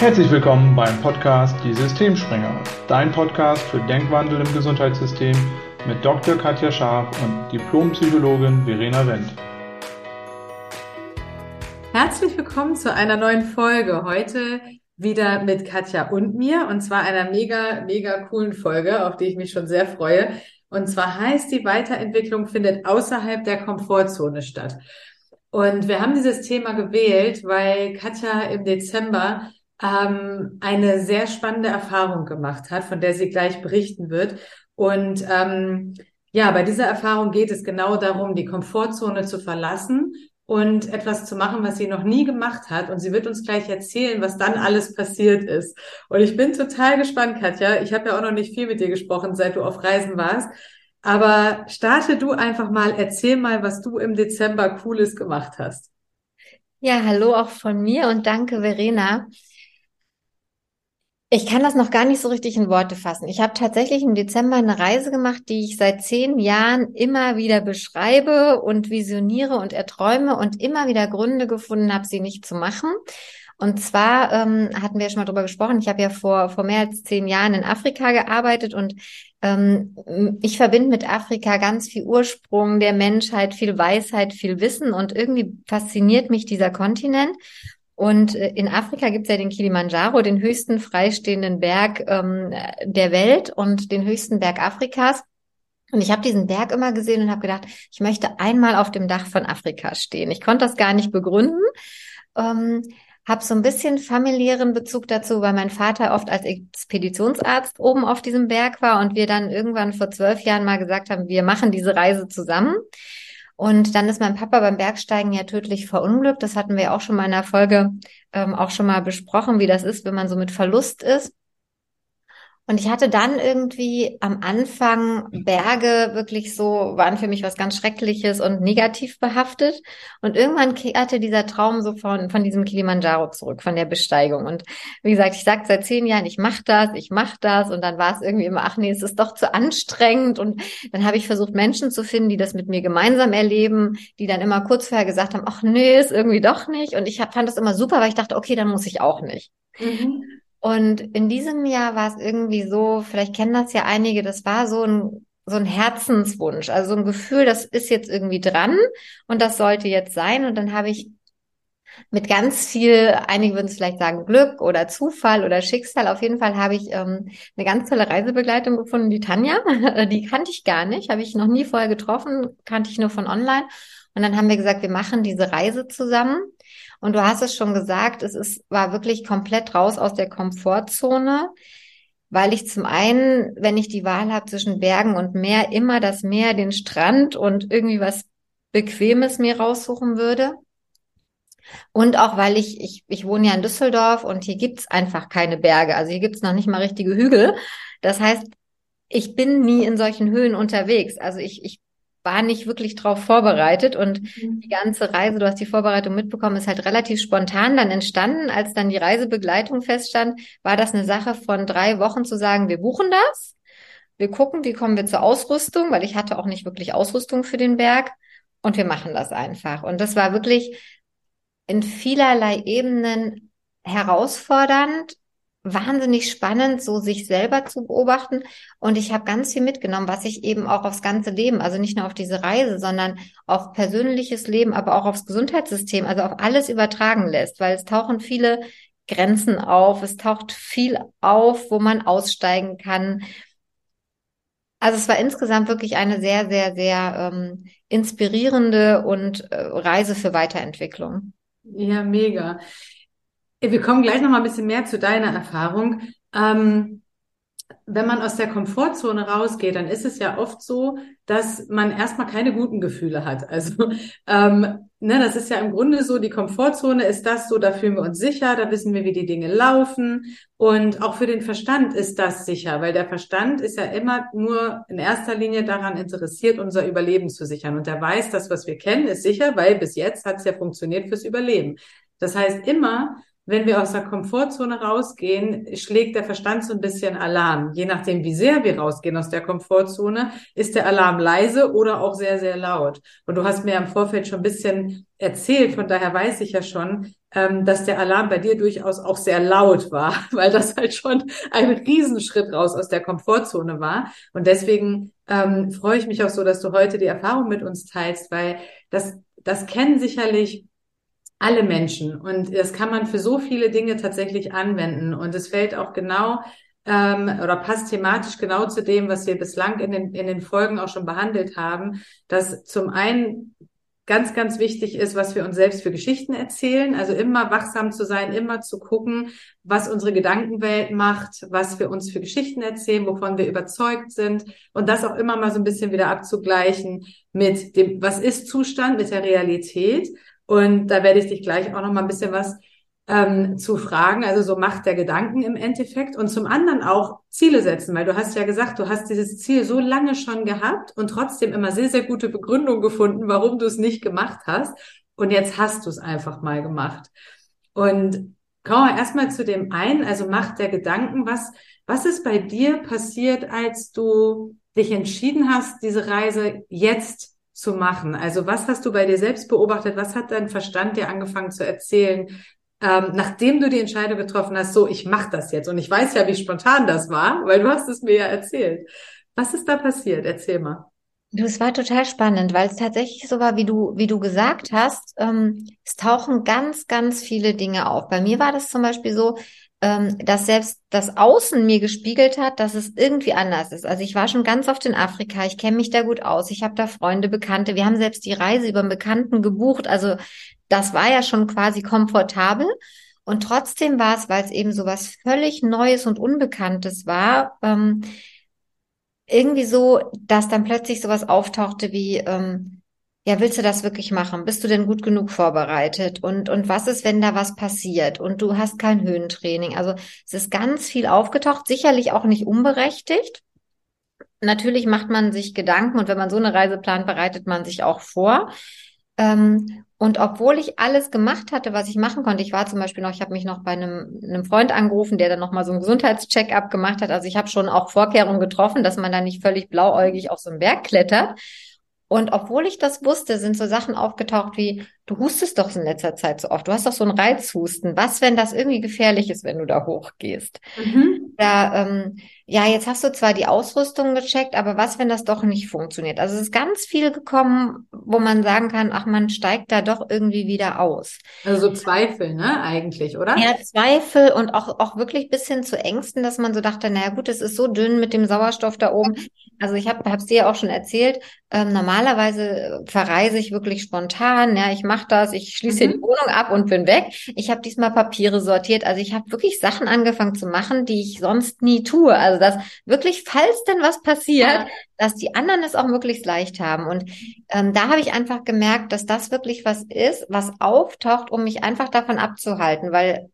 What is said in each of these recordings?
Herzlich willkommen beim Podcast Die Systemspringer, dein Podcast für Denkwandel im Gesundheitssystem mit Dr. Katja Scharf und Diplompsychologin Verena Wendt. Herzlich willkommen zu einer neuen Folge. Heute wieder mit Katja und mir und zwar einer mega, mega coolen Folge, auf die ich mich schon sehr freue. Und zwar heißt die Weiterentwicklung findet außerhalb der Komfortzone statt. Und wir haben dieses Thema gewählt, weil Katja im Dezember ähm, eine sehr spannende Erfahrung gemacht hat, von der sie gleich berichten wird. Und ähm, ja, bei dieser Erfahrung geht es genau darum, die Komfortzone zu verlassen und etwas zu machen, was sie noch nie gemacht hat. Und sie wird uns gleich erzählen, was dann alles passiert ist. Und ich bin total gespannt, Katja. Ich habe ja auch noch nicht viel mit dir gesprochen, seit du auf Reisen warst. Aber starte du einfach mal, erzähl mal, was du im Dezember Cooles gemacht hast. Ja, hallo auch von mir und danke, Verena. Ich kann das noch gar nicht so richtig in Worte fassen. Ich habe tatsächlich im Dezember eine Reise gemacht, die ich seit zehn Jahren immer wieder beschreibe und visioniere und erträume und immer wieder Gründe gefunden habe, sie nicht zu machen. Und zwar ähm, hatten wir ja schon mal drüber gesprochen. Ich habe ja vor vor mehr als zehn Jahren in Afrika gearbeitet und ähm, ich verbinde mit Afrika ganz viel Ursprung der Menschheit, viel Weisheit, viel Wissen und irgendwie fasziniert mich dieser Kontinent. Und äh, in Afrika gibt es ja den Kilimanjaro, den höchsten freistehenden Berg ähm, der Welt und den höchsten Berg Afrikas. Und ich habe diesen Berg immer gesehen und habe gedacht, ich möchte einmal auf dem Dach von Afrika stehen. Ich konnte das gar nicht begründen. Ähm, habe so ein bisschen familiären Bezug dazu, weil mein Vater oft als Expeditionsarzt oben auf diesem Berg war und wir dann irgendwann vor zwölf Jahren mal gesagt haben, wir machen diese Reise zusammen. Und dann ist mein Papa beim Bergsteigen ja tödlich verunglückt. Das hatten wir auch schon mal in der Folge ähm, auch schon mal besprochen, wie das ist, wenn man so mit Verlust ist. Und ich hatte dann irgendwie am Anfang Berge wirklich so, waren für mich was ganz Schreckliches und negativ behaftet. Und irgendwann kehrte dieser Traum so von, von diesem Kilimanjaro zurück, von der Besteigung. Und wie gesagt, ich sagte seit zehn Jahren, ich mach das, ich mach das. Und dann war es irgendwie immer, ach nee, es ist doch zu anstrengend. Und dann habe ich versucht, Menschen zu finden, die das mit mir gemeinsam erleben, die dann immer kurz vorher gesagt haben, ach nee, ist irgendwie doch nicht. Und ich hab, fand das immer super, weil ich dachte, okay, dann muss ich auch nicht. Mhm. Und in diesem Jahr war es irgendwie so, vielleicht kennen das ja einige, das war so ein, so ein Herzenswunsch, also so ein Gefühl, das ist jetzt irgendwie dran und das sollte jetzt sein. Und dann habe ich mit ganz viel, einige würden es vielleicht sagen Glück oder Zufall oder Schicksal, auf jeden Fall habe ich ähm, eine ganz tolle Reisebegleitung gefunden, die Tanja, die kannte ich gar nicht, habe ich noch nie vorher getroffen, kannte ich nur von online. Und dann haben wir gesagt, wir machen diese Reise zusammen. Und du hast es schon gesagt, es ist, war wirklich komplett raus aus der Komfortzone, weil ich zum einen, wenn ich die Wahl habe zwischen Bergen und Meer, immer das Meer, den Strand und irgendwie was Bequemes mir raussuchen würde. Und auch weil ich, ich, ich wohne ja in Düsseldorf und hier gibt's einfach keine Berge. Also hier gibt's noch nicht mal richtige Hügel. Das heißt, ich bin nie in solchen Höhen unterwegs. Also ich, ich war nicht wirklich drauf vorbereitet und mhm. die ganze Reise, du hast die Vorbereitung mitbekommen, ist halt relativ spontan dann entstanden. Als dann die Reisebegleitung feststand, war das eine Sache von drei Wochen zu sagen, wir buchen das, wir gucken, wie kommen wir zur Ausrüstung, weil ich hatte auch nicht wirklich Ausrüstung für den Berg und wir machen das einfach. Und das war wirklich in vielerlei Ebenen herausfordernd, wahnsinnig spannend, so sich selber zu beobachten. Und ich habe ganz viel mitgenommen, was ich eben auch aufs ganze Leben, also nicht nur auf diese Reise, sondern auf persönliches Leben, aber auch aufs Gesundheitssystem, also auf alles übertragen lässt, weil es tauchen viele Grenzen auf, es taucht viel auf, wo man aussteigen kann. Also es war insgesamt wirklich eine sehr, sehr, sehr ähm, inspirierende und äh, Reise für Weiterentwicklung. Ja, mega. Wir kommen gleich noch mal ein bisschen mehr zu deiner Erfahrung. Ähm, wenn man aus der Komfortzone rausgeht, dann ist es ja oft so, dass man erstmal keine guten Gefühle hat. Also ähm, ne, das ist ja im Grunde so, die Komfortzone ist das so, da fühlen wir uns sicher, da wissen wir, wie die Dinge laufen. Und auch für den Verstand ist das sicher, weil der Verstand ist ja immer nur in erster Linie daran interessiert, unser Überleben zu sichern. Und der weiß, das, was wir kennen, ist sicher, weil bis jetzt hat es ja funktioniert fürs Überleben. Das heißt, immer wenn wir aus der Komfortzone rausgehen, schlägt der Verstand so ein bisschen Alarm. Je nachdem, wie sehr wir rausgehen aus der Komfortzone, ist der Alarm leise oder auch sehr, sehr laut. Und du hast mir im Vorfeld schon ein bisschen erzählt, von daher weiß ich ja schon, ähm, dass der Alarm bei dir durchaus auch sehr laut war, weil das halt schon ein Riesenschritt raus aus der Komfortzone war. Und deswegen ähm, freue ich mich auch so, dass du heute die Erfahrung mit uns teilst, weil das, das kennen sicherlich alle Menschen und das kann man für so viele Dinge tatsächlich anwenden und es fällt auch genau ähm, oder passt thematisch genau zu dem, was wir bislang in den, in den Folgen auch schon behandelt haben, dass zum einen ganz, ganz wichtig ist, was wir uns selbst für Geschichten erzählen. Also immer wachsam zu sein, immer zu gucken, was unsere Gedankenwelt macht, was wir uns für Geschichten erzählen, wovon wir überzeugt sind und das auch immer mal so ein bisschen wieder abzugleichen mit dem, was ist Zustand, mit der Realität. Und da werde ich dich gleich auch noch mal ein bisschen was ähm, zu fragen, also so Macht der Gedanken im Endeffekt. Und zum anderen auch Ziele setzen, weil du hast ja gesagt, du hast dieses Ziel so lange schon gehabt und trotzdem immer sehr, sehr gute Begründung gefunden, warum du es nicht gemacht hast. Und jetzt hast du es einfach mal gemacht. Und kommen wir erstmal zu dem einen, also Macht der Gedanken, was, was ist bei dir passiert, als du dich entschieden hast, diese Reise jetzt zu machen? Also was hast du bei dir selbst beobachtet? Was hat dein Verstand dir angefangen zu erzählen? ähm, nachdem du die Entscheidung getroffen hast, so, ich mache das jetzt. Und ich weiß ja, wie spontan das war, weil du hast es mir ja erzählt. Was ist da passiert? Erzähl mal. Du, es war total spannend, weil es tatsächlich so war, wie du, wie du gesagt hast, ähm, es tauchen ganz, ganz viele Dinge auf. Bei mir war das zum Beispiel so, ähm, dass selbst das Außen mir gespiegelt hat, dass es irgendwie anders ist. Also ich war schon ganz oft in Afrika, ich kenne mich da gut aus, ich habe da Freunde, Bekannte, wir haben selbst die Reise über einen Bekannten gebucht. Also das war ja schon quasi komfortabel. Und trotzdem war es, weil es eben so was völlig Neues und Unbekanntes war, ähm, irgendwie so, dass dann plötzlich sowas auftauchte wie, ähm, ja, willst du das wirklich machen? Bist du denn gut genug vorbereitet? Und, und was ist, wenn da was passiert? Und du hast kein Höhentraining. Also es ist ganz viel aufgetaucht, sicherlich auch nicht unberechtigt. Natürlich macht man sich Gedanken und wenn man so eine Reise plant, bereitet man sich auch vor. Ähm, und obwohl ich alles gemacht hatte, was ich machen konnte, ich war zum Beispiel noch, ich habe mich noch bei einem, einem Freund angerufen, der dann nochmal so ein Gesundheitscheck-up gemacht hat. Also ich habe schon auch Vorkehrungen getroffen, dass man da nicht völlig blauäugig auf so einen Berg klettert. Und obwohl ich das wusste, sind so Sachen aufgetaucht wie, du hustest doch in letzter Zeit so oft, du hast doch so einen Reizhusten. Was, wenn das irgendwie gefährlich ist, wenn du da hochgehst? Mhm. Oder ähm, ja, jetzt hast du zwar die Ausrüstung gecheckt, aber was, wenn das doch nicht funktioniert? Also es ist ganz viel gekommen, wo man sagen kann, ach, man steigt da doch irgendwie wieder aus. Also so Zweifel, ne, eigentlich, oder? Ja, Zweifel und auch, auch wirklich bis hin zu Ängsten, dass man so dachte, naja gut, es ist so dünn mit dem Sauerstoff da oben. Also ich habe es dir ja auch schon erzählt, ähm, normalerweise verreise ich wirklich spontan, ja, ich mache das, ich schließe mhm. die Wohnung ab und bin weg. Ich habe diesmal Papiere sortiert, also ich habe wirklich Sachen angefangen zu machen, die ich sonst nie tue. Also also dass wirklich, falls denn was passiert, ja. dass die anderen es auch möglichst leicht haben. Und ähm, da habe ich einfach gemerkt, dass das wirklich was ist, was auftaucht, um mich einfach davon abzuhalten, weil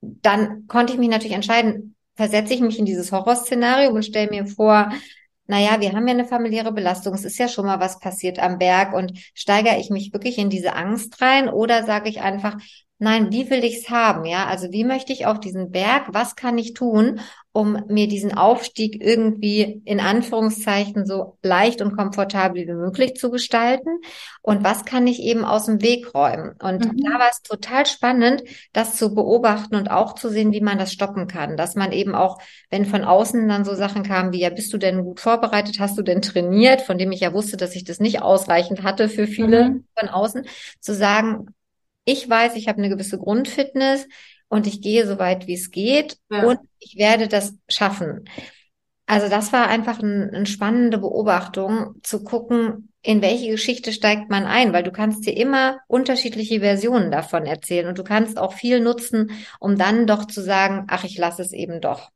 dann konnte ich mich natürlich entscheiden, versetze ich mich in dieses Horrorszenario und stelle mir vor, naja, wir haben ja eine familiäre Belastung, es ist ja schon mal was passiert am Berg. Und steigere ich mich wirklich in diese Angst rein oder sage ich einfach, nein, wie will ich's haben? Ja, also wie möchte ich auf diesen Berg? Was kann ich tun, um mir diesen Aufstieg irgendwie in Anführungszeichen so leicht und komfortabel wie möglich zu gestalten? Und was kann ich eben aus dem Weg räumen? Und mhm. da war es total spannend, das zu beobachten und auch zu sehen, wie man das stoppen kann. Dass man eben auch, wenn von außen dann so Sachen kamen wie, ja, bist du denn gut vorbereitet? Hast du denn trainiert? Von dem ich ja wusste, dass ich das nicht ausreichend hatte für viele mhm. von außen, zu sagen, ich weiß, ich habe eine gewisse Grundfitness und ich gehe so weit, wie es geht ja. und ich werde das schaffen. Also das war einfach ein, eine spannende Beobachtung, zu gucken, in welche Geschichte steigt man ein, weil du kannst dir immer unterschiedliche Versionen davon erzählen und du kannst auch viel nutzen, um dann doch zu sagen, ach, ich lasse es eben doch.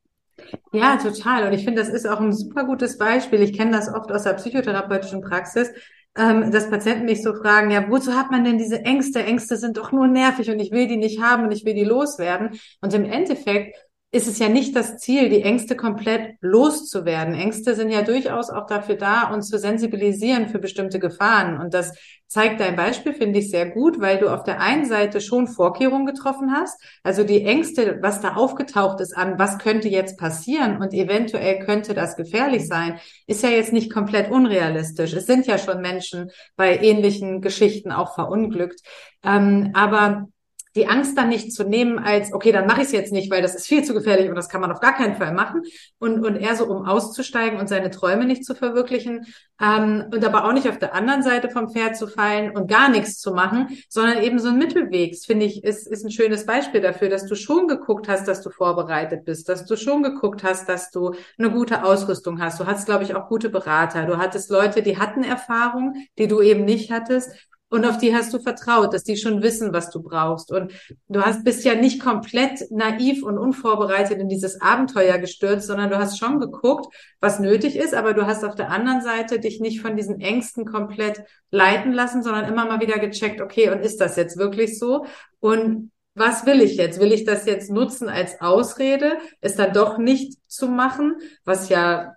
Ja, total. Und ich finde, das ist auch ein super gutes Beispiel. Ich kenne das oft aus der psychotherapeutischen Praxis, ähm, dass Patienten mich so fragen, ja, wozu hat man denn diese Ängste? Ängste sind doch nur nervig und ich will die nicht haben und ich will die loswerden. Und im Endeffekt ist es ja nicht das Ziel, die Ängste komplett loszuwerden. Ängste sind ja durchaus auch dafür da, uns zu sensibilisieren für bestimmte Gefahren. Und das zeigt dein Beispiel, finde ich sehr gut, weil du auf der einen Seite schon Vorkehrungen getroffen hast. Also die Ängste, was da aufgetaucht ist an, was könnte jetzt passieren und eventuell könnte das gefährlich sein, ist ja jetzt nicht komplett unrealistisch. Es sind ja schon Menschen bei ähnlichen Geschichten auch verunglückt. Ähm, aber die Angst dann nicht zu nehmen als, okay, dann mache ich es jetzt nicht, weil das ist viel zu gefährlich und das kann man auf gar keinen Fall machen. Und, und eher so, um auszusteigen und seine Träume nicht zu verwirklichen. Ähm, und aber auch nicht auf der anderen Seite vom Pferd zu fallen und gar nichts zu machen, sondern eben so ein Mittelweg, finde ich, ist, ist ein schönes Beispiel dafür, dass du schon geguckt hast, dass du vorbereitet bist, dass du schon geguckt hast, dass du eine gute Ausrüstung hast. Du hast, glaube ich, auch gute Berater. Du hattest Leute, die hatten Erfahrung, die du eben nicht hattest und auf die hast du vertraut, dass die schon wissen, was du brauchst. Und du hast bist ja nicht komplett naiv und unvorbereitet in dieses Abenteuer gestürzt, sondern du hast schon geguckt, was nötig ist, aber du hast auf der anderen Seite dich nicht von diesen Ängsten komplett leiten lassen, sondern immer mal wieder gecheckt, okay, und ist das jetzt wirklich so? Und was will ich jetzt? Will ich das jetzt nutzen als Ausrede, es dann doch nicht zu machen, was ja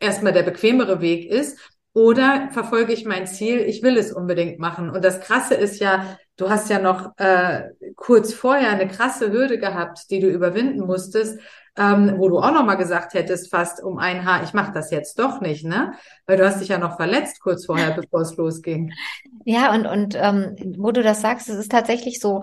erstmal der bequemere Weg ist? Oder verfolge ich mein Ziel, ich will es unbedingt machen. Und das Krasse ist ja, du hast ja noch äh, kurz vorher eine krasse Hürde gehabt, die du überwinden musstest, ähm, wo du auch noch mal gesagt hättest, fast um ein Haar, ich mache das jetzt doch nicht, ne? Weil du hast dich ja noch verletzt kurz vorher, bevor es losging. Ja, und, und ähm, wo du das sagst, es ist tatsächlich so,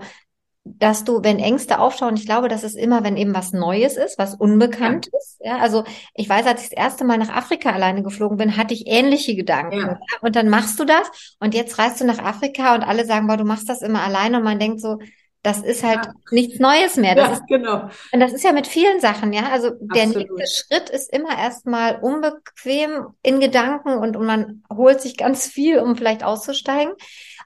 dass du, wenn Ängste auftauchen, ich glaube, das ist immer, wenn eben was Neues ist, was unbekannt ja. ist. Ja, also ich weiß, als ich das erste Mal nach Afrika alleine geflogen bin, hatte ich ähnliche Gedanken. Ja. Und dann machst du das und jetzt reist du nach Afrika und alle sagen, boah, du machst das immer alleine und man denkt so, das ist halt ja. nichts Neues mehr. Das ja, ist, genau. Und das ist ja mit vielen Sachen, ja. Also der Absolut. nächste Schritt ist immer erstmal unbequem in Gedanken und, und man holt sich ganz viel, um vielleicht auszusteigen.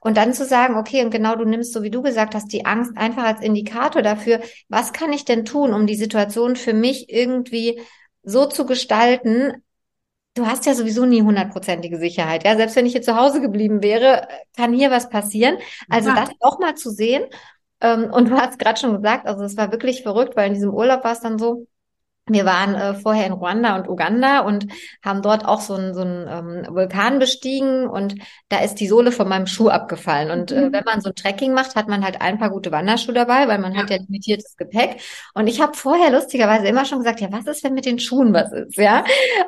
Und dann zu sagen, okay, und genau du nimmst, so wie du gesagt hast, die Angst einfach als Indikator dafür, was kann ich denn tun, um die Situation für mich irgendwie so zu gestalten, du hast ja sowieso nie hundertprozentige Sicherheit. Ja, selbst wenn ich hier zu Hause geblieben wäre, kann hier was passieren. Also ja. das auch mal zu sehen. Ähm, und du hast gerade schon gesagt, also es war wirklich verrückt, weil in diesem Urlaub war es dann so, wir waren äh, vorher in Ruanda und Uganda und haben dort auch so einen so einen, ähm, Vulkan bestiegen und da ist die Sohle von meinem Schuh abgefallen. Und äh, mhm. wenn man so ein Trekking macht, hat man halt ein paar gute Wanderschuhe dabei, weil man ja. hat ja limitiertes Gepäck. Und ich habe vorher lustigerweise immer schon gesagt, ja, was ist, wenn mit den Schuhen was ist, ja?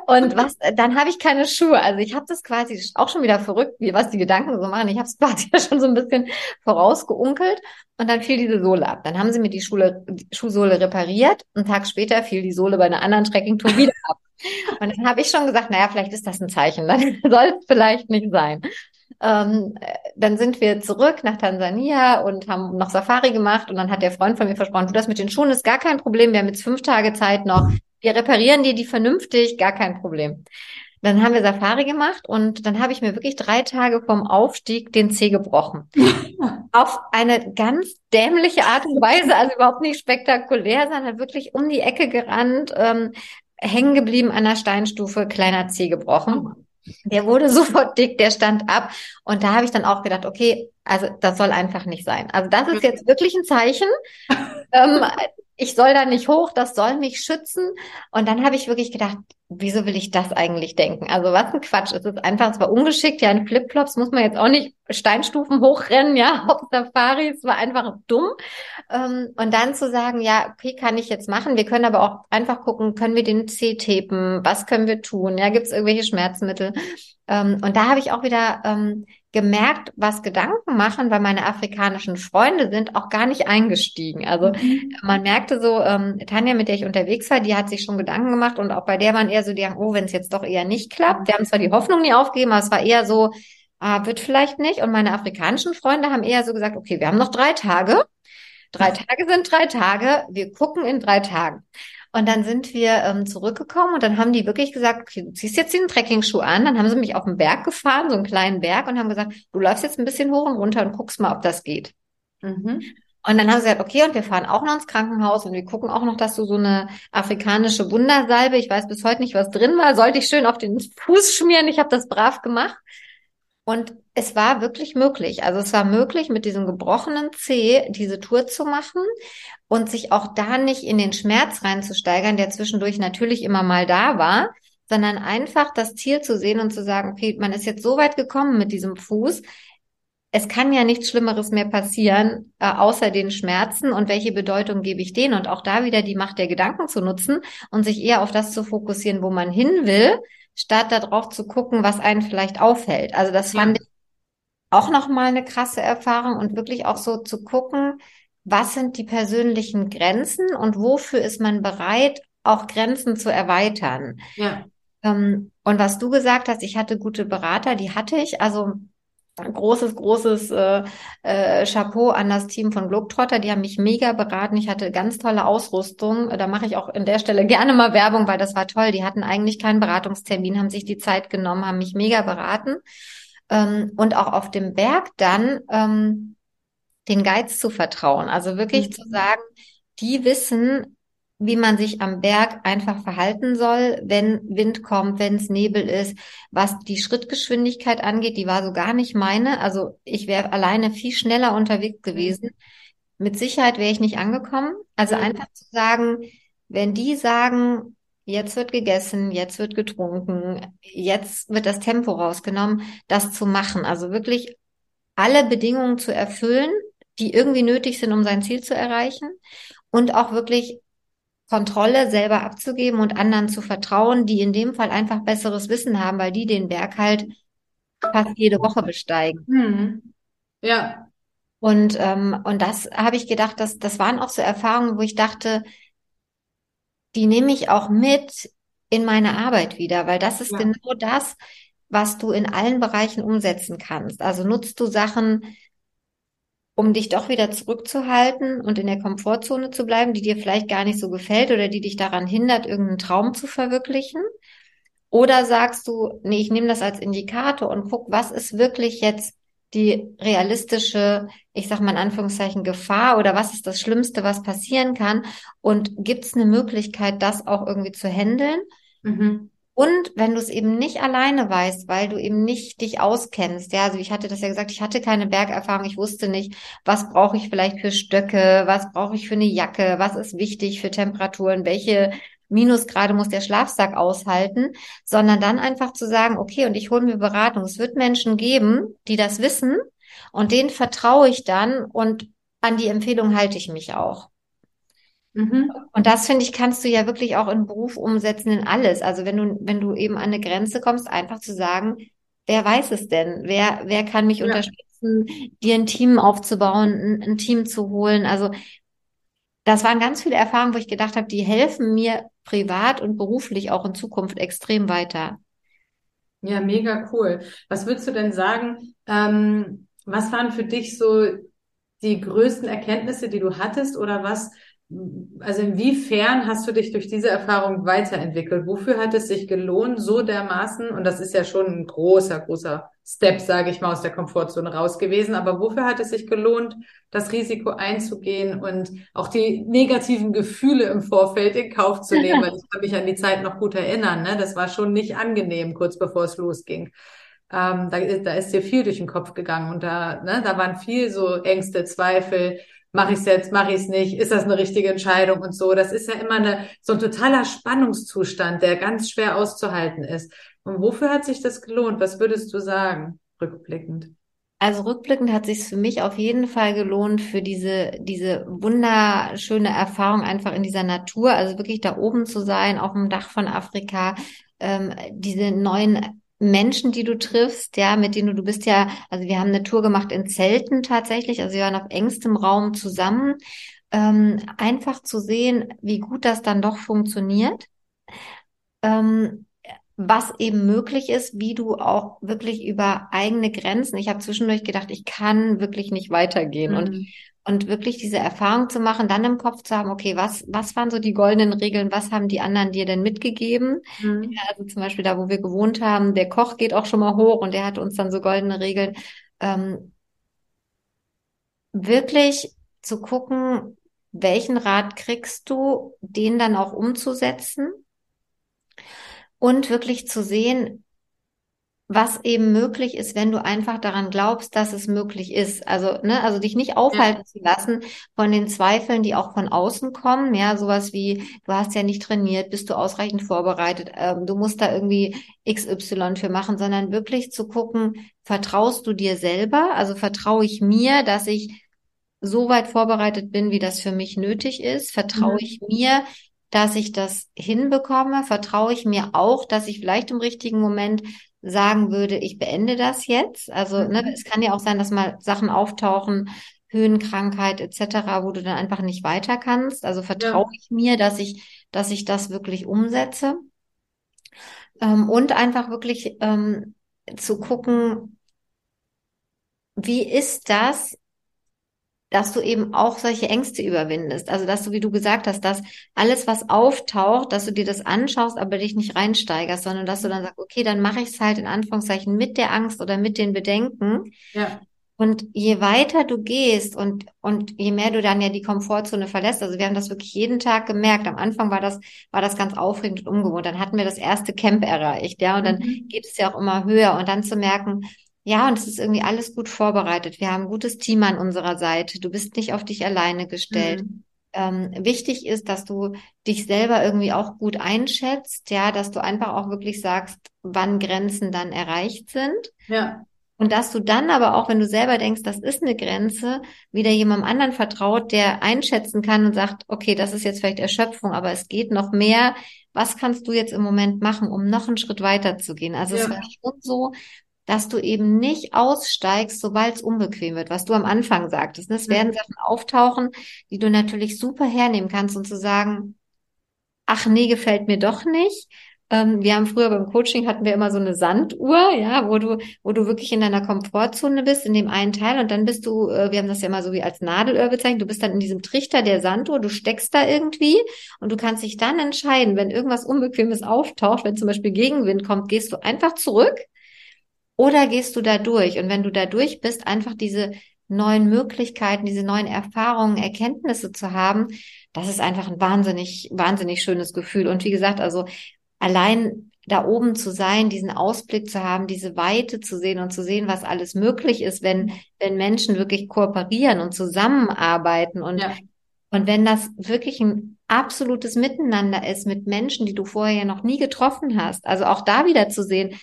Und was, dann habe ich keine Schuhe. Also ich habe das quasi auch schon wieder verrückt, wie was die Gedanken so machen. Ich habe es quasi ja schon so ein bisschen vorausgeunkelt und dann fiel diese Sohle ab. Dann haben sie mir die, Schule, die Schuhsohle repariert. Einen Tag später fiel die Sohle bei einer anderen Trekkingtour wieder ab. Und dann habe ich schon gesagt, naja, vielleicht ist das ein Zeichen. Dann soll es vielleicht nicht sein. Ähm, dann sind wir zurück nach Tansania und haben noch Safari gemacht. Und dann hat der Freund von mir versprochen, du das mit den Schuhen ist gar kein Problem. Wir haben jetzt fünf Tage Zeit noch. Wir reparieren dir die vernünftig, gar kein Problem. Dann haben wir Safari gemacht und dann habe ich mir wirklich drei Tage vom Aufstieg den Zeh gebrochen. Auf eine ganz dämliche Art und Weise, also überhaupt nicht spektakulär, sondern wirklich um die Ecke gerannt, ähm, hängen geblieben an der Steinstufe, kleiner Zeh gebrochen. Der wurde sofort dick, der stand ab. Und da habe ich dann auch gedacht, okay, also das soll einfach nicht sein. Also das ist jetzt wirklich ein Zeichen. ähm, ich soll da nicht hoch, das soll mich schützen. Und dann habe ich wirklich gedacht, wieso will ich das eigentlich denken? Also was ein Quatsch. Es ist einfach, es war ungeschickt, ja, in Flipflops muss man jetzt auch nicht Steinstufen hochrennen, ja, auf Safari, es war einfach dumm. Ähm, und dann zu sagen, ja, okay, kann ich jetzt machen. Wir können aber auch einfach gucken, können wir den C tapen? Was können wir tun? Ja, gibt es irgendwelche Schmerzmittel? Ähm, und da habe ich auch wieder ähm, gemerkt, was Gedanken machen, weil meine afrikanischen Freunde sind auch gar nicht eingestiegen. Also mhm. man merkte so, ähm, Tanja, mit der ich unterwegs war, die hat sich schon Gedanken gemacht und auch bei der waren eher so die, oh, wenn es jetzt doch eher nicht klappt. Die haben zwar die Hoffnung nie aufgegeben, aber es war eher so, ah, wird vielleicht nicht. Und meine afrikanischen Freunde haben eher so gesagt, okay, wir haben noch drei Tage. Drei Tage sind drei Tage. Wir gucken in drei Tagen. Und dann sind wir ähm, zurückgekommen und dann haben die wirklich gesagt, okay, du ziehst jetzt den Trekkingschuh an. Dann haben sie mich auf den Berg gefahren, so einen kleinen Berg, und haben gesagt, du läufst jetzt ein bisschen hoch und runter und guckst mal, ob das geht. Mhm. Und dann haben sie gesagt, okay, und wir fahren auch noch ins Krankenhaus und wir gucken auch noch, dass du so eine afrikanische Wundersalbe, ich weiß bis heute nicht, was drin war, sollte ich schön auf den Fuß schmieren. Ich habe das brav gemacht. Und es war wirklich möglich. Also es war möglich, mit diesem gebrochenen C diese Tour zu machen und sich auch da nicht in den Schmerz reinzusteigern, der zwischendurch natürlich immer mal da war, sondern einfach das Ziel zu sehen und zu sagen, okay, man ist jetzt so weit gekommen mit diesem Fuß. Es kann ja nichts Schlimmeres mehr passieren, äh, außer den Schmerzen und welche Bedeutung gebe ich denen und auch da wieder die Macht der Gedanken zu nutzen und sich eher auf das zu fokussieren, wo man hin will, statt darauf zu gucken, was einen vielleicht aufhält. Also das fand ich auch nochmal eine krasse Erfahrung und wirklich auch so zu gucken, was sind die persönlichen Grenzen und wofür ist man bereit, auch Grenzen zu erweitern. Ja. Ähm, und was du gesagt hast, ich hatte gute Berater, die hatte ich. Also großes, großes äh, äh, Chapeau an das Team von Globetrotter. Die haben mich mega beraten. Ich hatte ganz tolle Ausrüstung. Da mache ich auch in der Stelle gerne mal Werbung, weil das war toll. Die hatten eigentlich keinen Beratungstermin, haben sich die Zeit genommen, haben mich mega beraten. Ähm, und auch auf dem Berg dann ähm, den Guides zu vertrauen. Also wirklich mhm. zu sagen, die wissen, wie man sich am Berg einfach verhalten soll, wenn Wind kommt, wenn es Nebel ist. Was die Schrittgeschwindigkeit angeht, die war so gar nicht meine. Also ich wäre alleine viel schneller unterwegs gewesen. Mit Sicherheit wäre ich nicht angekommen. Also mhm. einfach zu sagen, wenn die sagen, jetzt wird gegessen, jetzt wird getrunken, jetzt wird das Tempo rausgenommen, das zu machen. Also wirklich alle Bedingungen zu erfüllen, die irgendwie nötig sind, um sein Ziel zu erreichen und auch wirklich Kontrolle selber abzugeben und anderen zu vertrauen, die in dem Fall einfach besseres Wissen haben, weil die den Berg halt fast jede Woche besteigen. Mhm. Ja. Und, ähm, und das habe ich gedacht, dass, das waren auch so Erfahrungen, wo ich dachte, die nehme ich auch mit in meine Arbeit wieder, weil das ist ja. genau das, was du in allen Bereichen umsetzen kannst. Also nutzt du Sachen, um dich doch wieder zurückzuhalten und in der Komfortzone zu bleiben, die dir vielleicht gar nicht so gefällt oder die dich daran hindert, irgendeinen Traum zu verwirklichen? Oder sagst du, nee, ich nehme das als Indikator und guck, was ist wirklich jetzt die realistische, ich sag mal in Anführungszeichen, Gefahr oder was ist das Schlimmste, was passieren kann? Und gibt es eine Möglichkeit, das auch irgendwie zu handeln? Mhm. Und wenn du es eben nicht alleine weißt, weil du eben nicht dich auskennst, ja, also ich hatte das ja gesagt, ich hatte keine Bergerfahrung, ich wusste nicht, was brauche ich vielleicht für Stöcke, was brauche ich für eine Jacke, was ist wichtig für Temperaturen, welche Minusgrade muss der Schlafsack aushalten, sondern dann einfach zu sagen, okay, und ich hole mir Beratung. Es wird Menschen geben, die das wissen und denen vertraue ich dann und an die Empfehlung halte ich mich auch. Mhm. Und das finde ich, kannst du ja wirklich auch in Beruf umsetzen in alles. Also wenn du, wenn du eben an eine Grenze kommst, einfach zu sagen, wer weiß es denn? Wer, wer kann mich ja. unterstützen, dir ein Team aufzubauen, ein, ein, Team zu holen? Also das waren ganz viele Erfahrungen, wo ich gedacht habe, die helfen mir privat und beruflich auch in Zukunft extrem weiter. Ja, mega cool. Was würdest du denn sagen? Ähm, was waren für dich so die größten Erkenntnisse, die du hattest oder was also inwiefern hast du dich durch diese Erfahrung weiterentwickelt? Wofür hat es sich gelohnt, so dermaßen, und das ist ja schon ein großer, großer Step, sage ich mal, aus der Komfortzone raus gewesen, aber wofür hat es sich gelohnt, das Risiko einzugehen und auch die negativen Gefühle im Vorfeld in Kauf zu nehmen? Weil ich kann mich an die Zeit noch gut erinnern, ne? das war schon nicht angenehm, kurz bevor es losging. Ähm, da, da ist dir viel durch den Kopf gegangen und da, ne, da waren viel so Ängste, Zweifel, mache ich es jetzt, mache ich es nicht, ist das eine richtige Entscheidung und so. Das ist ja immer eine, so ein totaler Spannungszustand, der ganz schwer auszuhalten ist. Und wofür hat sich das gelohnt? Was würdest du sagen, rückblickend? Also rückblickend hat sich für mich auf jeden Fall gelohnt für diese, diese wunderschöne Erfahrung einfach in dieser Natur, also wirklich da oben zu sein, auf dem Dach von Afrika, ähm, diese neuen Menschen, die du triffst, ja, mit denen du, du bist ja, also wir haben eine Tour gemacht in Zelten tatsächlich, also wir waren auf engstem Raum zusammen, ähm, einfach zu sehen, wie gut das dann doch funktioniert, ähm, was eben möglich ist, wie du auch wirklich über eigene Grenzen, ich habe zwischendurch gedacht, ich kann wirklich nicht weitergehen. Mhm. und und wirklich diese Erfahrung zu machen, dann im Kopf zu haben, okay, was, was waren so die goldenen Regeln, was haben die anderen dir denn mitgegeben? Mhm. Ja, also zum Beispiel da, wo wir gewohnt haben, der Koch geht auch schon mal hoch und der hat uns dann so goldene Regeln. Ähm, wirklich zu gucken, welchen Rat kriegst du, den dann auch umzusetzen und wirklich zu sehen, was eben möglich ist, wenn du einfach daran glaubst, dass es möglich ist. Also, ne, also dich nicht aufhalten ja. zu lassen von den Zweifeln, die auch von außen kommen. Ja, sowas wie, du hast ja nicht trainiert, bist du ausreichend vorbereitet, ähm, du musst da irgendwie XY für machen, sondern wirklich zu gucken, vertraust du dir selber? Also vertraue ich mir, dass ich so weit vorbereitet bin, wie das für mich nötig ist? Vertraue mhm. ich mir, dass ich das hinbekomme? Vertraue ich mir auch, dass ich vielleicht im richtigen Moment sagen würde, ich beende das jetzt. Also ne, mhm. es kann ja auch sein, dass mal Sachen auftauchen, Höhenkrankheit etc., wo du dann einfach nicht weiter kannst. Also vertraue ja. ich mir, dass ich, dass ich das wirklich umsetze. Ähm, und einfach wirklich ähm, zu gucken, wie ist das, dass du eben auch solche Ängste überwindest. Also, dass du, wie du gesagt hast, dass alles, was auftaucht, dass du dir das anschaust, aber dich nicht reinsteigerst, sondern dass du dann sagst, okay, dann mache ich es halt in Anführungszeichen mit der Angst oder mit den Bedenken. Ja. Und je weiter du gehst und, und je mehr du dann ja die Komfortzone verlässt, also wir haben das wirklich jeden Tag gemerkt. Am Anfang war das, war das ganz aufregend und ungewohnt. Dann hatten wir das erste Camp erreicht, ja, und dann mhm. geht es ja auch immer höher und dann zu merken, ja, und es ist irgendwie alles gut vorbereitet. Wir haben ein gutes Team an unserer Seite. Du bist nicht auf dich alleine gestellt. Mhm. Ähm, wichtig ist, dass du dich selber irgendwie auch gut einschätzt, ja, dass du einfach auch wirklich sagst, wann Grenzen dann erreicht sind. Ja. Und dass du dann aber auch, wenn du selber denkst, das ist eine Grenze, wieder jemandem anderen vertraut, der einschätzen kann und sagt, okay, das ist jetzt vielleicht Erschöpfung, aber es geht noch mehr. Was kannst du jetzt im Moment machen, um noch einen Schritt weiter zu gehen? Also ja. es war schon so, dass du eben nicht aussteigst, sobald es unbequem wird, was du am Anfang sagtest. Es werden mhm. Sachen auftauchen, die du natürlich super hernehmen kannst und zu sagen, ach nee, gefällt mir doch nicht. Ähm, wir haben früher beim Coaching hatten wir immer so eine Sanduhr, ja, wo du, wo du wirklich in deiner Komfortzone bist, in dem einen Teil und dann bist du, äh, wir haben das ja immer so wie als Nadelöhr bezeichnet, du bist dann in diesem Trichter der Sanduhr, du steckst da irgendwie und du kannst dich dann entscheiden, wenn irgendwas Unbequemes auftaucht, wenn zum Beispiel Gegenwind kommt, gehst du einfach zurück oder gehst du da durch? Und wenn du da durch bist, einfach diese neuen Möglichkeiten, diese neuen Erfahrungen, Erkenntnisse zu haben, das ist einfach ein wahnsinnig, wahnsinnig schönes Gefühl. Und wie gesagt, also allein da oben zu sein, diesen Ausblick zu haben, diese Weite zu sehen und zu sehen, was alles möglich ist, wenn, wenn Menschen wirklich kooperieren und zusammenarbeiten und, ja. und wenn das wirklich ein absolutes Miteinander ist mit Menschen, die du vorher ja noch nie getroffen hast. Also auch da wieder zu sehen,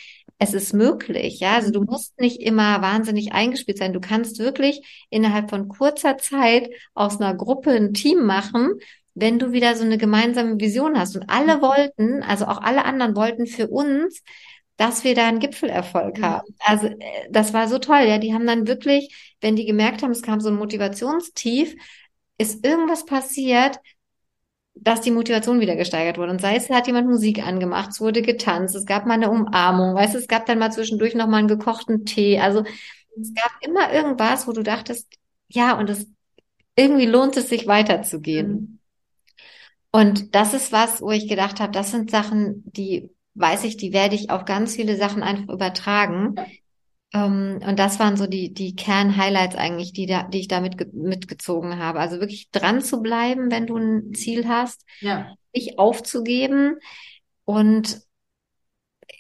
es ist möglich, ja. Also du mhm. musst nicht immer wahnsinnig eingespielt sein. Du kannst wirklich innerhalb von kurzer Zeit aus einer Gruppe ein Team machen, wenn du wieder so eine gemeinsame Vision hast. Und alle mhm. wollten, also auch alle anderen wollten für uns, dass wir da einen Gipfelerfolg mhm. haben. Also äh, das war so toll, ja. Die haben dann wirklich, wenn die gemerkt haben, es kam so ein Motivationstief, ist irgendwas passiert, dass die Motivation wieder gesteigert wurde. Und sei es, hat jemand Musik angemacht, es wurde getanzt, es gab mal eine Umarmung, weißt du, es gab dann mal zwischendurch noch mal einen gekochten Tee. Also es gab immer irgendwas, wo du dachtest, ja, und es irgendwie lohnt es sich weiterzugehen. Mhm. Und das ist was, wo ich gedacht habe, das sind Sachen, die weiß ich, die werde ich auf ganz viele Sachen einfach übertragen. Um, ähm, und das waren so die, die Kern-Highlights eigentlich, die, da, die ich da mitge mitgezogen habe. Also wirklich dran zu bleiben, wenn du ein Ziel hast, ja. nicht aufzugeben. Und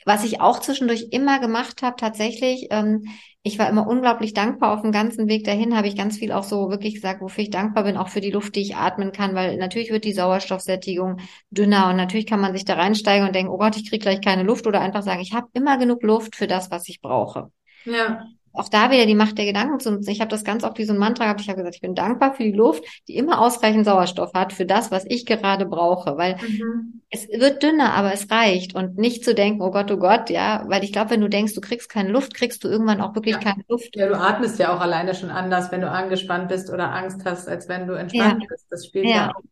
was ich auch zwischendurch immer gemacht habe, tatsächlich, ähm, ich war immer unglaublich dankbar auf dem ganzen Weg dahin, habe ich ganz viel auch so wirklich gesagt, wofür ich dankbar bin, auch für die Luft, die ich atmen kann, weil natürlich wird die Sauerstoffsättigung dünner und natürlich kann man sich da reinsteigen und denken, oh Gott, ich kriege gleich keine Luft oder einfach sagen, ich habe immer genug Luft für das, was ich brauche. Ja. Auch da wieder die Macht der Gedanken zu nutzen. Ich habe das ganz oft wie so ein Mantra gehabt. Ich habe gesagt, ich bin dankbar für die Luft, die immer ausreichend Sauerstoff hat für das, was ich gerade brauche. Weil mhm. es wird dünner, aber es reicht. Und nicht zu denken, oh Gott, oh Gott, ja. Weil ich glaube, wenn du denkst, du kriegst keine Luft, kriegst du irgendwann auch wirklich ja. keine Luft. Ja, du atmest ja auch alleine schon anders, wenn du angespannt bist oder Angst hast, als wenn du entspannt ja. bist. Das spielt ja, ja auch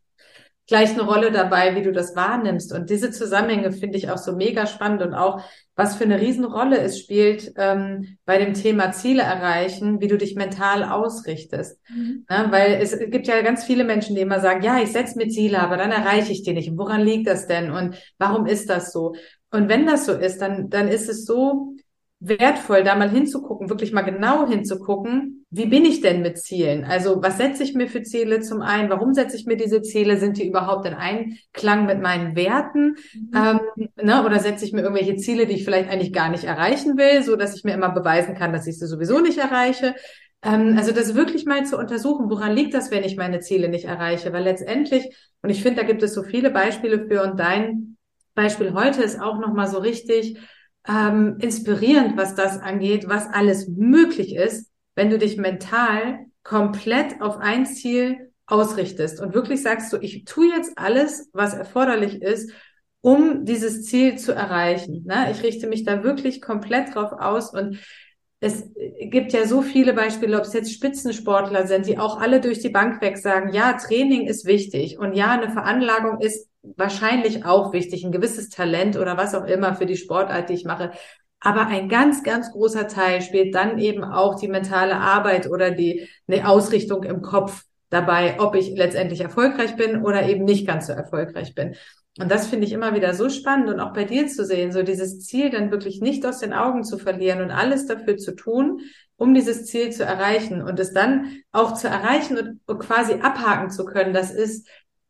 gleich eine Rolle dabei, wie du das wahrnimmst. Und diese Zusammenhänge finde ich auch so mega spannend und auch, was für eine Riesenrolle es spielt ähm, bei dem Thema Ziele erreichen, wie du dich mental ausrichtest. Mhm. Ja, weil es gibt ja ganz viele Menschen, die immer sagen, ja, ich setze mir Ziele, aber dann erreiche ich die nicht. Und woran liegt das denn? Und warum ist das so? Und wenn das so ist, dann, dann ist es so, wertvoll, da mal hinzugucken, wirklich mal genau hinzugucken, wie bin ich denn mit Zielen? Also was setze ich mir für Ziele zum einen? Warum setze ich mir diese Ziele? Sind die überhaupt in Einklang mit meinen Werten? Mhm. Ähm, ne? Oder setze ich mir irgendwelche Ziele, die ich vielleicht eigentlich gar nicht erreichen will, so dass ich mir immer beweisen kann, dass ich sie sowieso nicht erreiche? Ähm, also das wirklich mal zu untersuchen, woran liegt das, wenn ich meine Ziele nicht erreiche? Weil letztendlich, und ich finde, da gibt es so viele Beispiele für und dein Beispiel heute ist auch nochmal so richtig, ähm, inspirierend, was das angeht, was alles möglich ist, wenn du dich mental komplett auf ein Ziel ausrichtest und wirklich sagst du, ich tue jetzt alles, was erforderlich ist, um dieses Ziel zu erreichen. Ne? Ich richte mich da wirklich komplett drauf aus und es gibt ja so viele Beispiele, ob es jetzt Spitzensportler sind, die auch alle durch die Bank weg sagen, ja, Training ist wichtig und ja, eine Veranlagung ist wahrscheinlich auch wichtig, ein gewisses Talent oder was auch immer für die Sportart, die ich mache. Aber ein ganz, ganz großer Teil spielt dann eben auch die mentale Arbeit oder die eine Ausrichtung im Kopf dabei, ob ich letztendlich erfolgreich bin oder eben nicht ganz so erfolgreich bin. Und das finde ich immer wieder so spannend und auch bei dir zu sehen, so dieses Ziel dann wirklich nicht aus den Augen zu verlieren und alles dafür zu tun, um dieses Ziel zu erreichen und es dann auch zu erreichen und quasi abhaken zu können. Das ist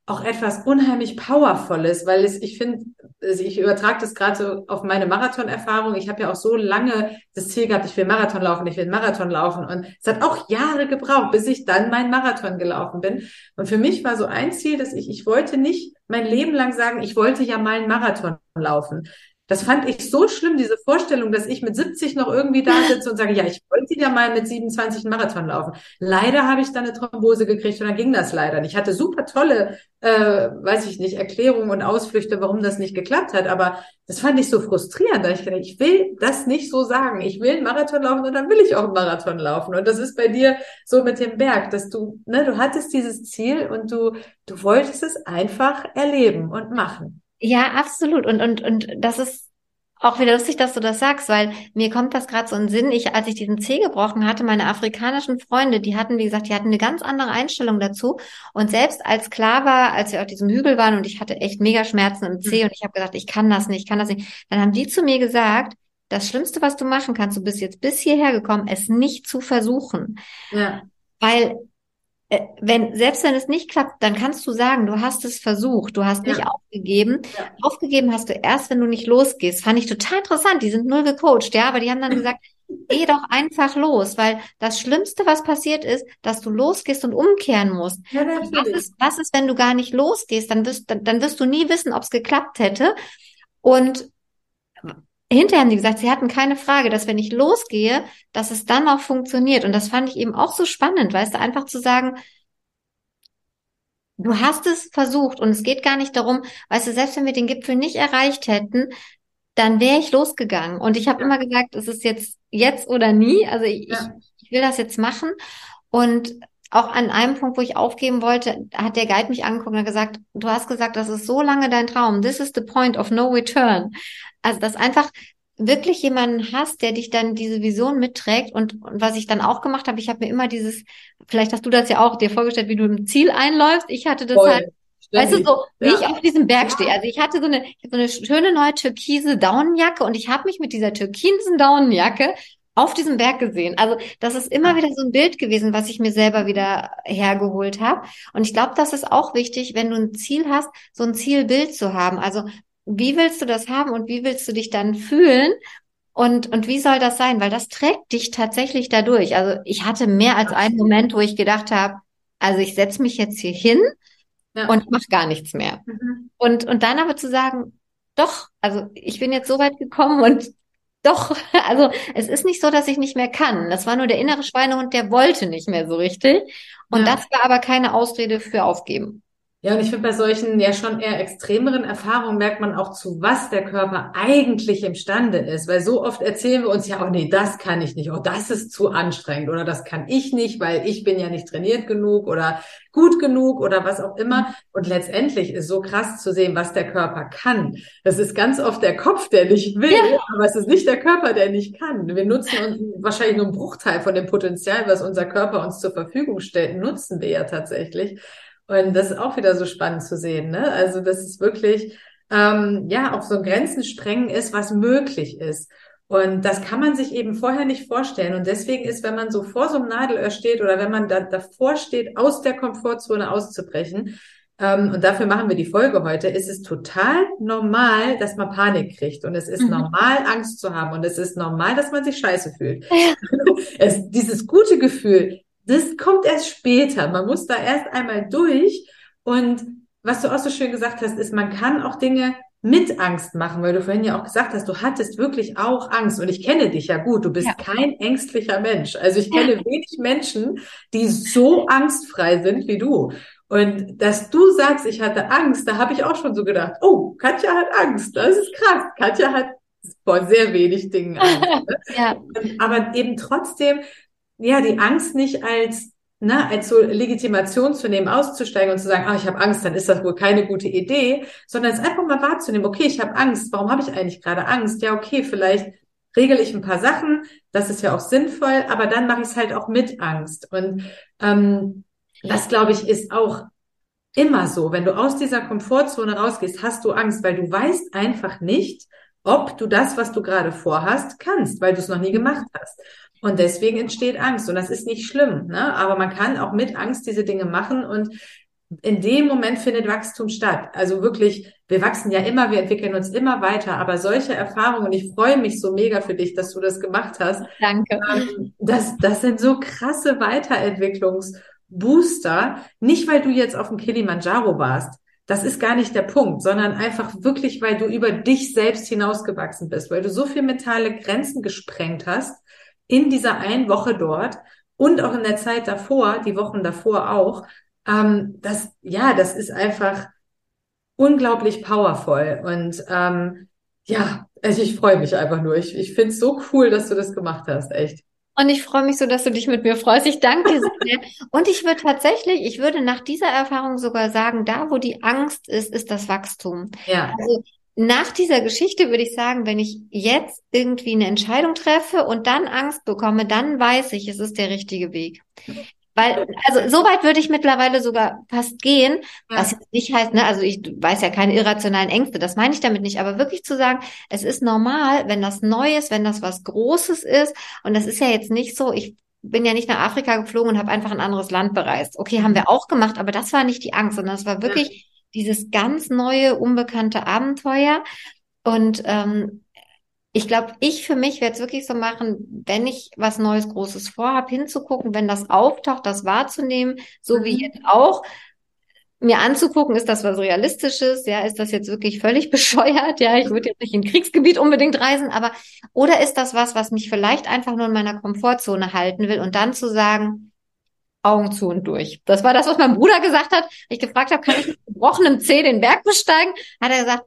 auch etwas unheimlich Powervolles, weil es, ich finde, also ich übertrage das gerade so auf meine Marathonerfahrung. Ich habe ja auch so lange das Ziel gehabt, ich will Marathon laufen, ich will Marathon laufen. Und es hat auch Jahre gebraucht, bis ich dann meinen Marathon gelaufen bin. Und für mich war so ein Ziel, dass ich, ich wollte nicht mein Leben lang sagen, ich wollte ja mal einen Marathon laufen. Das fand ich so schlimm, diese Vorstellung, dass ich mit 70 noch irgendwie da sitze und sage, ja, ich wollte ja mal mit 27 einen Marathon laufen. Leider habe ich dann eine Thrombose gekriegt und dann ging das leider nicht. Ich hatte super tolle, äh, weiß ich nicht, Erklärungen und Ausflüchte, warum das nicht geklappt hat. Aber das fand ich so frustrierend. Da ich gedacht, ich will das nicht so sagen. Ich will einen Marathon laufen und dann will ich auch einen Marathon laufen. Und das ist bei dir so mit dem Berg, dass du, ne, du hattest dieses Ziel und du, du wolltest es einfach erleben und machen. Ja, absolut. Und, und, und das ist auch wieder lustig, dass du das sagst, weil mir kommt das gerade so in Sinn. Ich, als ich diesen Zeh gebrochen hatte, meine afrikanischen Freunde, die hatten, wie gesagt, die hatten eine ganz andere Einstellung dazu. Und selbst als klar war, als wir auf diesem Hügel waren und ich hatte echt mega Schmerzen im Zeh mhm. und ich habe gesagt, ich kann das nicht, ich kann das nicht, dann haben die zu mir gesagt, das Schlimmste, was du machen kannst, du bist jetzt bis hierher gekommen, es nicht zu versuchen. Ja. Weil wenn, selbst wenn es nicht klappt, dann kannst du sagen, du hast es versucht, du hast nicht aufgegeben. Ja. Aufgegeben hast du erst, wenn du nicht losgehst. Fand ich total interessant. Die sind null gecoacht, ja, aber die haben dann gesagt, geh doch einfach los, weil das Schlimmste, was passiert ist, dass du losgehst und umkehren musst. Ja, was, ist, was ist, wenn du gar nicht losgehst? Dann wirst, dann, dann wirst du nie wissen, ob es geklappt hätte. Und hinterher haben die gesagt, sie hatten keine Frage, dass wenn ich losgehe, dass es dann auch funktioniert. Und das fand ich eben auch so spannend, weißt du, einfach zu sagen, du hast es versucht und es geht gar nicht darum, weißt du, selbst wenn wir den Gipfel nicht erreicht hätten, dann wäre ich losgegangen. Und ich habe ja. immer gesagt, es ist jetzt jetzt oder nie. Also ich, ja. ich will das jetzt machen. Und auch an einem Punkt, wo ich aufgeben wollte, hat der Guide mich angeguckt und gesagt, du hast gesagt, das ist so lange dein Traum. This is the point of no return. Also, dass einfach wirklich jemanden hast, der dich dann diese Vision mitträgt und, und was ich dann auch gemacht habe, ich habe mir immer dieses, vielleicht hast du das ja auch dir vorgestellt, wie du im Ziel einläufst. Ich hatte das Voll. halt Weißt du, so wie ja. ich auf diesem Berg stehe. Also ich hatte so eine, ich so eine schöne neue türkise Daunenjacke und ich habe mich mit dieser türkisen Daunenjacke auf diesem Berg gesehen. Also das ist immer wieder so ein Bild gewesen, was ich mir selber wieder hergeholt habe. Und ich glaube, das ist auch wichtig, wenn du ein Ziel hast, so ein Zielbild zu haben. Also wie willst du das haben und wie willst du dich dann fühlen? Und, und wie soll das sein? Weil das trägt dich tatsächlich dadurch. Also ich hatte mehr als einen Moment, wo ich gedacht habe, also ich setze mich jetzt hier hin ja. und mache gar nichts mehr. Mhm. Und, und dann aber zu sagen, doch, also ich bin jetzt so weit gekommen und doch, also es ist nicht so, dass ich nicht mehr kann. Das war nur der innere Schweinehund, der wollte nicht mehr so richtig. Und ja. das war aber keine Ausrede für Aufgeben. Ja, und ich finde, bei solchen ja schon eher extremeren Erfahrungen merkt man auch, zu was der Körper eigentlich imstande ist. Weil so oft erzählen wir uns ja, oh nee, das kann ich nicht, oh, das ist zu anstrengend oder das kann ich nicht, weil ich bin ja nicht trainiert genug oder gut genug oder was auch immer. Und letztendlich ist so krass zu sehen, was der Körper kann. Das ist ganz oft der Kopf, der nicht will, ja. aber es ist nicht der Körper, der nicht kann. Wir nutzen uns wahrscheinlich nur einen Bruchteil von dem Potenzial, was unser Körper uns zur Verfügung stellt, nutzen wir ja tatsächlich. Und das ist auch wieder so spannend zu sehen. Ne? Also, dass es wirklich ähm, ja auch so Grenzen sprengen ist, was möglich ist. Und das kann man sich eben vorher nicht vorstellen. Und deswegen ist, wenn man so vor so einem Nadelöhr steht oder wenn man da davor steht, aus der Komfortzone auszubrechen, ähm, und dafür machen wir die Folge heute, ist es total normal, dass man Panik kriegt. Und es ist mhm. normal, Angst zu haben. Und es ist normal, dass man sich scheiße fühlt. Ja. es, dieses gute Gefühl, das kommt erst später. Man muss da erst einmal durch. Und was du auch so schön gesagt hast, ist, man kann auch Dinge mit Angst machen, weil du vorhin ja auch gesagt hast, du hattest wirklich auch Angst und ich kenne dich ja gut, du bist ja. kein ängstlicher Mensch. Also ich kenne ja. wenig Menschen, die so angstfrei sind wie du. Und dass du sagst, ich hatte Angst, da habe ich auch schon so gedacht, oh, Katja hat Angst, das ist krass. Katja hat vor sehr wenig Dingen Angst. Ne? ja. Aber eben trotzdem, ja, die Angst nicht als ne, als so Legitimation zu nehmen, auszusteigen und zu sagen, ah, ich habe Angst, dann ist das wohl keine gute Idee, sondern es einfach mal wahrzunehmen, okay, ich habe Angst, warum habe ich eigentlich gerade Angst? Ja, okay, vielleicht regel ich ein paar Sachen, das ist ja auch sinnvoll, aber dann mache ich es halt auch mit Angst. Und ähm, das, glaube ich, ist auch immer so. Wenn du aus dieser Komfortzone rausgehst, hast du Angst, weil du weißt einfach nicht, ob du das, was du gerade vorhast, kannst, weil du es noch nie gemacht hast. Und deswegen entsteht Angst. Und das ist nicht schlimm. Ne? Aber man kann auch mit Angst diese Dinge machen. Und in dem Moment findet Wachstum statt. Also wirklich, wir wachsen ja immer, wir entwickeln uns immer weiter. Aber solche Erfahrungen, ich freue mich so mega für dich, dass du das gemacht hast. Danke. Ähm, das, das sind so krasse Weiterentwicklungsbooster. Nicht, weil du jetzt auf dem Kilimanjaro warst. Das ist gar nicht der Punkt, sondern einfach wirklich, weil du über dich selbst hinausgewachsen bist, weil du so viel mentale Grenzen gesprengt hast, in dieser einen Woche dort und auch in der Zeit davor, die Wochen davor auch, ähm, das, ja, das ist einfach unglaublich powerful. Und ähm, ja, also ich freue mich einfach nur. Ich, ich finde es so cool, dass du das gemacht hast, echt. Und ich freue mich so, dass du dich mit mir freust. Ich danke dir sehr. Und ich würde tatsächlich, ich würde nach dieser Erfahrung sogar sagen, da wo die Angst ist, ist das Wachstum. Ja. Also nach dieser Geschichte würde ich sagen, wenn ich jetzt irgendwie eine Entscheidung treffe und dann Angst bekomme, dann weiß ich, es ist der richtige Weg. Weil, also so weit würde ich mittlerweile sogar fast gehen, was jetzt nicht heißt, ne, also ich weiß ja keine irrationalen Ängste, das meine ich damit nicht, aber wirklich zu sagen, es ist normal, wenn das Neues, wenn das was Großes ist, und das ist ja jetzt nicht so, ich bin ja nicht nach Afrika geflogen und habe einfach ein anderes Land bereist. Okay, haben wir auch gemacht, aber das war nicht die Angst, sondern es war wirklich dieses ganz neue, unbekannte Abenteuer. Und ähm, ich glaube, ich für mich werde es wirklich so machen, wenn ich was Neues, Großes vorhabe, hinzugucken, wenn das auftaucht, das wahrzunehmen, so mhm. wie jetzt auch, mir anzugucken, ist das was Realistisches? Ja, ist das jetzt wirklich völlig bescheuert? Ja, ich würde jetzt nicht in Kriegsgebiet unbedingt reisen, aber oder ist das was, was mich vielleicht einfach nur in meiner Komfortzone halten will und dann zu sagen, Augen zu und durch. Das war das, was mein Bruder gesagt hat. Ich gefragt habe, kann ich mit gebrochenem Zeh den Berg besteigen? Hat er gesagt,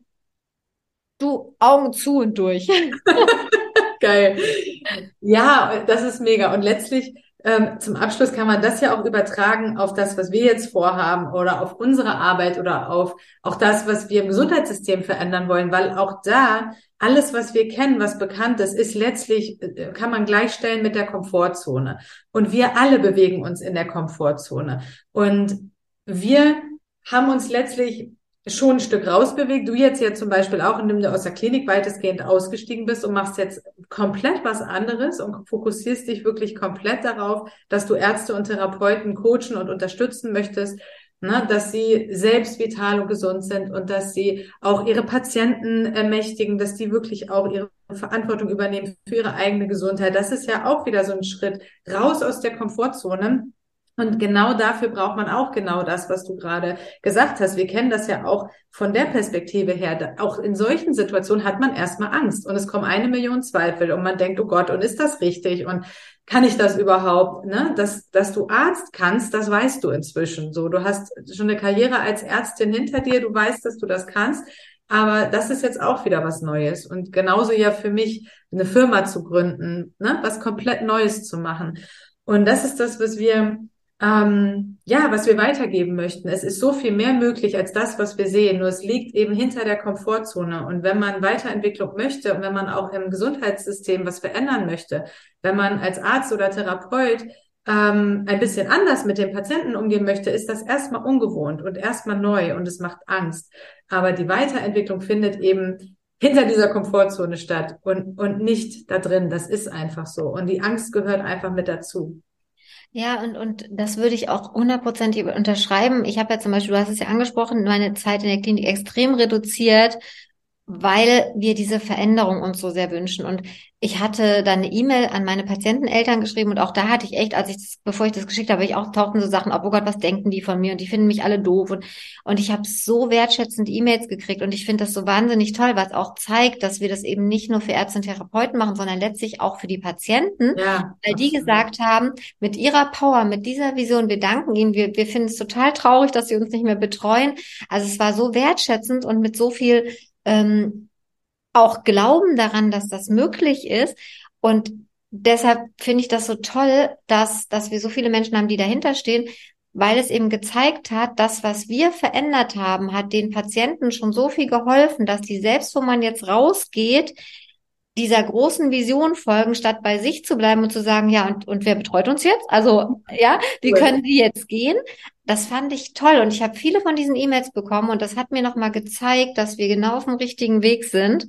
du Augen zu und durch. Geil. Ja, das ist mega. Und letztlich ähm, zum Abschluss kann man das ja auch übertragen auf das, was wir jetzt vorhaben oder auf unsere Arbeit oder auf auch das, was wir im Gesundheitssystem verändern wollen, weil auch da alles, was wir kennen, was bekannt ist, ist letztlich, äh, kann man gleichstellen mit der Komfortzone. Und wir alle bewegen uns in der Komfortzone. Und wir haben uns letztlich schon ein Stück rausbewegt. Du jetzt ja zum Beispiel auch, indem du aus der Klinik weitestgehend ausgestiegen bist und machst jetzt komplett was anderes und fokussierst dich wirklich komplett darauf, dass du Ärzte und Therapeuten coachen und unterstützen möchtest, ne, dass sie selbst vital und gesund sind und dass sie auch ihre Patienten ermächtigen, dass die wirklich auch ihre Verantwortung übernehmen für ihre eigene Gesundheit. Das ist ja auch wieder so ein Schritt raus aus der Komfortzone und genau dafür braucht man auch genau das, was du gerade gesagt hast. Wir kennen das ja auch von der Perspektive her. Auch in solchen Situationen hat man erstmal Angst und es kommen eine Million Zweifel und man denkt, oh Gott, und ist das richtig? Und kann ich das überhaupt? Ne? Dass, dass du Arzt kannst, das weißt du inzwischen. So, du hast schon eine Karriere als Ärztin hinter dir, du weißt, dass du das kannst. Aber das ist jetzt auch wieder was Neues. Und genauso ja für mich, eine Firma zu gründen, ne? was komplett Neues zu machen. Und das ist das, was wir ähm, ja, was wir weitergeben möchten. Es ist so viel mehr möglich als das, was wir sehen. Nur es liegt eben hinter der Komfortzone. Und wenn man Weiterentwicklung möchte und wenn man auch im Gesundheitssystem was verändern möchte, wenn man als Arzt oder Therapeut ähm, ein bisschen anders mit dem Patienten umgehen möchte, ist das erstmal ungewohnt und erstmal neu und es macht Angst. Aber die Weiterentwicklung findet eben hinter dieser Komfortzone statt und, und nicht da drin. Das ist einfach so. Und die Angst gehört einfach mit dazu. Ja, und, und das würde ich auch hundertprozentig unterschreiben. Ich habe ja zum Beispiel, du hast es ja angesprochen, meine Zeit in der Klinik extrem reduziert, weil wir diese Veränderung uns so sehr wünschen. Und ich hatte dann eine E-Mail an meine Patienteneltern geschrieben und auch da hatte ich echt, als ich das, bevor ich das geschickt habe, ich auch tauchten so Sachen auf, oh Gott, was denken die von mir? Und die finden mich alle doof. Und, und ich habe so wertschätzend E-Mails gekriegt und ich finde das so wahnsinnig toll, was auch zeigt, dass wir das eben nicht nur für Ärzte und Therapeuten machen, sondern letztlich auch für die Patienten, ja, weil die gesagt haben, mit ihrer Power, mit dieser Vision, wir danken ihnen, wir, wir finden es total traurig, dass sie uns nicht mehr betreuen. Also es war so wertschätzend und mit so viel ähm, auch glauben daran, dass das möglich ist. Und deshalb finde ich das so toll, dass, dass wir so viele Menschen haben, die dahinter stehen, weil es eben gezeigt hat, dass was wir verändert haben, hat den Patienten schon so viel geholfen, dass die selbst, wo man jetzt rausgeht, dieser großen Vision folgen, statt bei sich zu bleiben und zu sagen, ja, und, und wer betreut uns jetzt? Also, ja, wie können die jetzt gehen? Das fand ich toll und ich habe viele von diesen E-Mails bekommen und das hat mir nochmal gezeigt, dass wir genau auf dem richtigen Weg sind.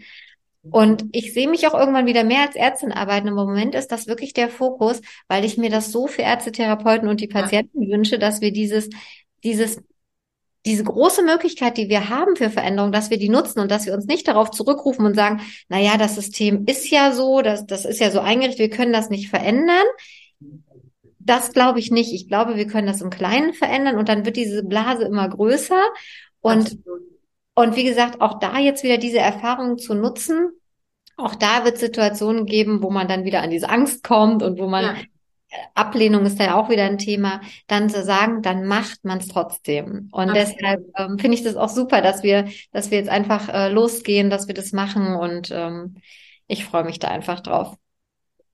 Und ich sehe mich auch irgendwann wieder mehr als Ärztin arbeiten. Im Moment ist das wirklich der Fokus, weil ich mir das so für Ärzte, Therapeuten und die Patienten ja. wünsche, dass wir dieses, dieses diese große Möglichkeit, die wir haben für Veränderung, dass wir die nutzen und dass wir uns nicht darauf zurückrufen und sagen, na ja, das System ist ja so, das, das ist ja so eingerichtet, wir können das nicht verändern. Das glaube ich nicht. Ich glaube, wir können das im Kleinen verändern und dann wird diese Blase immer größer. Und, und wie gesagt, auch da jetzt wieder diese Erfahrungen zu nutzen, auch da wird Situationen geben, wo man dann wieder an diese Angst kommt und wo man ja. Ablehnung ist ja auch wieder ein Thema, dann zu sagen, dann macht man es trotzdem. Und Absolut. deshalb ähm, finde ich das auch super, dass wir, dass wir jetzt einfach äh, losgehen, dass wir das machen und ähm, ich freue mich da einfach drauf.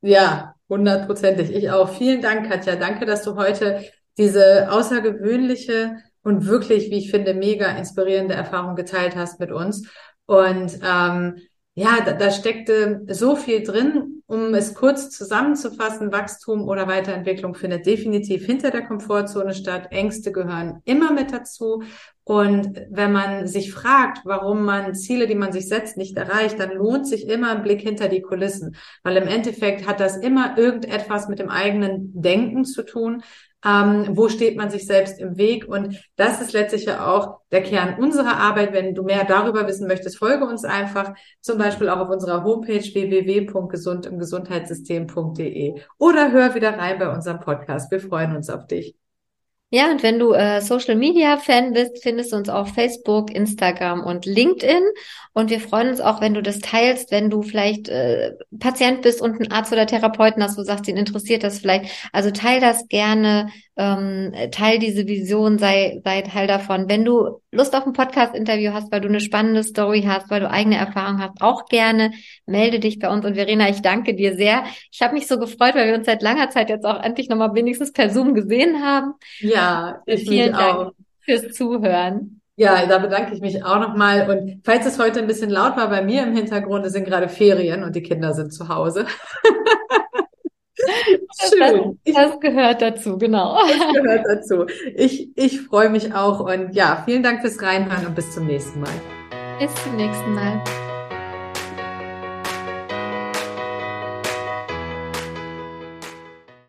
Ja, hundertprozentig. Ich auch. Vielen Dank, Katja. Danke, dass du heute diese außergewöhnliche und wirklich, wie ich finde, mega inspirierende Erfahrung geteilt hast mit uns. Und ähm, ja, da, da steckte so viel drin, um es kurz zusammenzufassen. Wachstum oder Weiterentwicklung findet definitiv hinter der Komfortzone statt. Ängste gehören immer mit dazu. Und wenn man sich fragt, warum man Ziele, die man sich setzt, nicht erreicht, dann lohnt sich immer ein Blick hinter die Kulissen, weil im Endeffekt hat das immer irgendetwas mit dem eigenen Denken zu tun, ähm, wo steht man sich selbst im Weg. Und das ist letztlich ja auch der Kern unserer Arbeit. Wenn du mehr darüber wissen möchtest, folge uns einfach zum Beispiel auch auf unserer Homepage www.gesundimgesundheitssystem.de oder hör wieder rein bei unserem Podcast. Wir freuen uns auf dich. Ja, und wenn du äh, Social Media Fan bist, findest du uns auf Facebook, Instagram und LinkedIn. Und wir freuen uns auch, wenn du das teilst, wenn du vielleicht äh, Patient bist und einen Arzt oder Therapeuten hast, wo du sagst, den interessiert das vielleicht. Also teil das gerne, ähm, teil diese Vision, sei, sei Teil davon. Wenn du Lust auf ein Podcast-Interview hast, weil du eine spannende Story hast, weil du eigene Erfahrungen hast, auch gerne melde dich bei uns. Und Verena, ich danke dir sehr. Ich habe mich so gefreut, weil wir uns seit langer Zeit jetzt auch endlich nochmal wenigstens per Zoom gesehen haben. Ja, ich Vielen Dank auch. fürs Zuhören. Ja, da bedanke ich mich auch nochmal. Und falls es heute ein bisschen laut war bei mir im Hintergrund, es sind gerade Ferien und die Kinder sind zu Hause. Schön. Das, das, gehört dazu, genau. Das gehört dazu. Ich, ich freue mich auch und ja, vielen Dank fürs Reinhören und bis zum nächsten Mal. Bis zum nächsten Mal.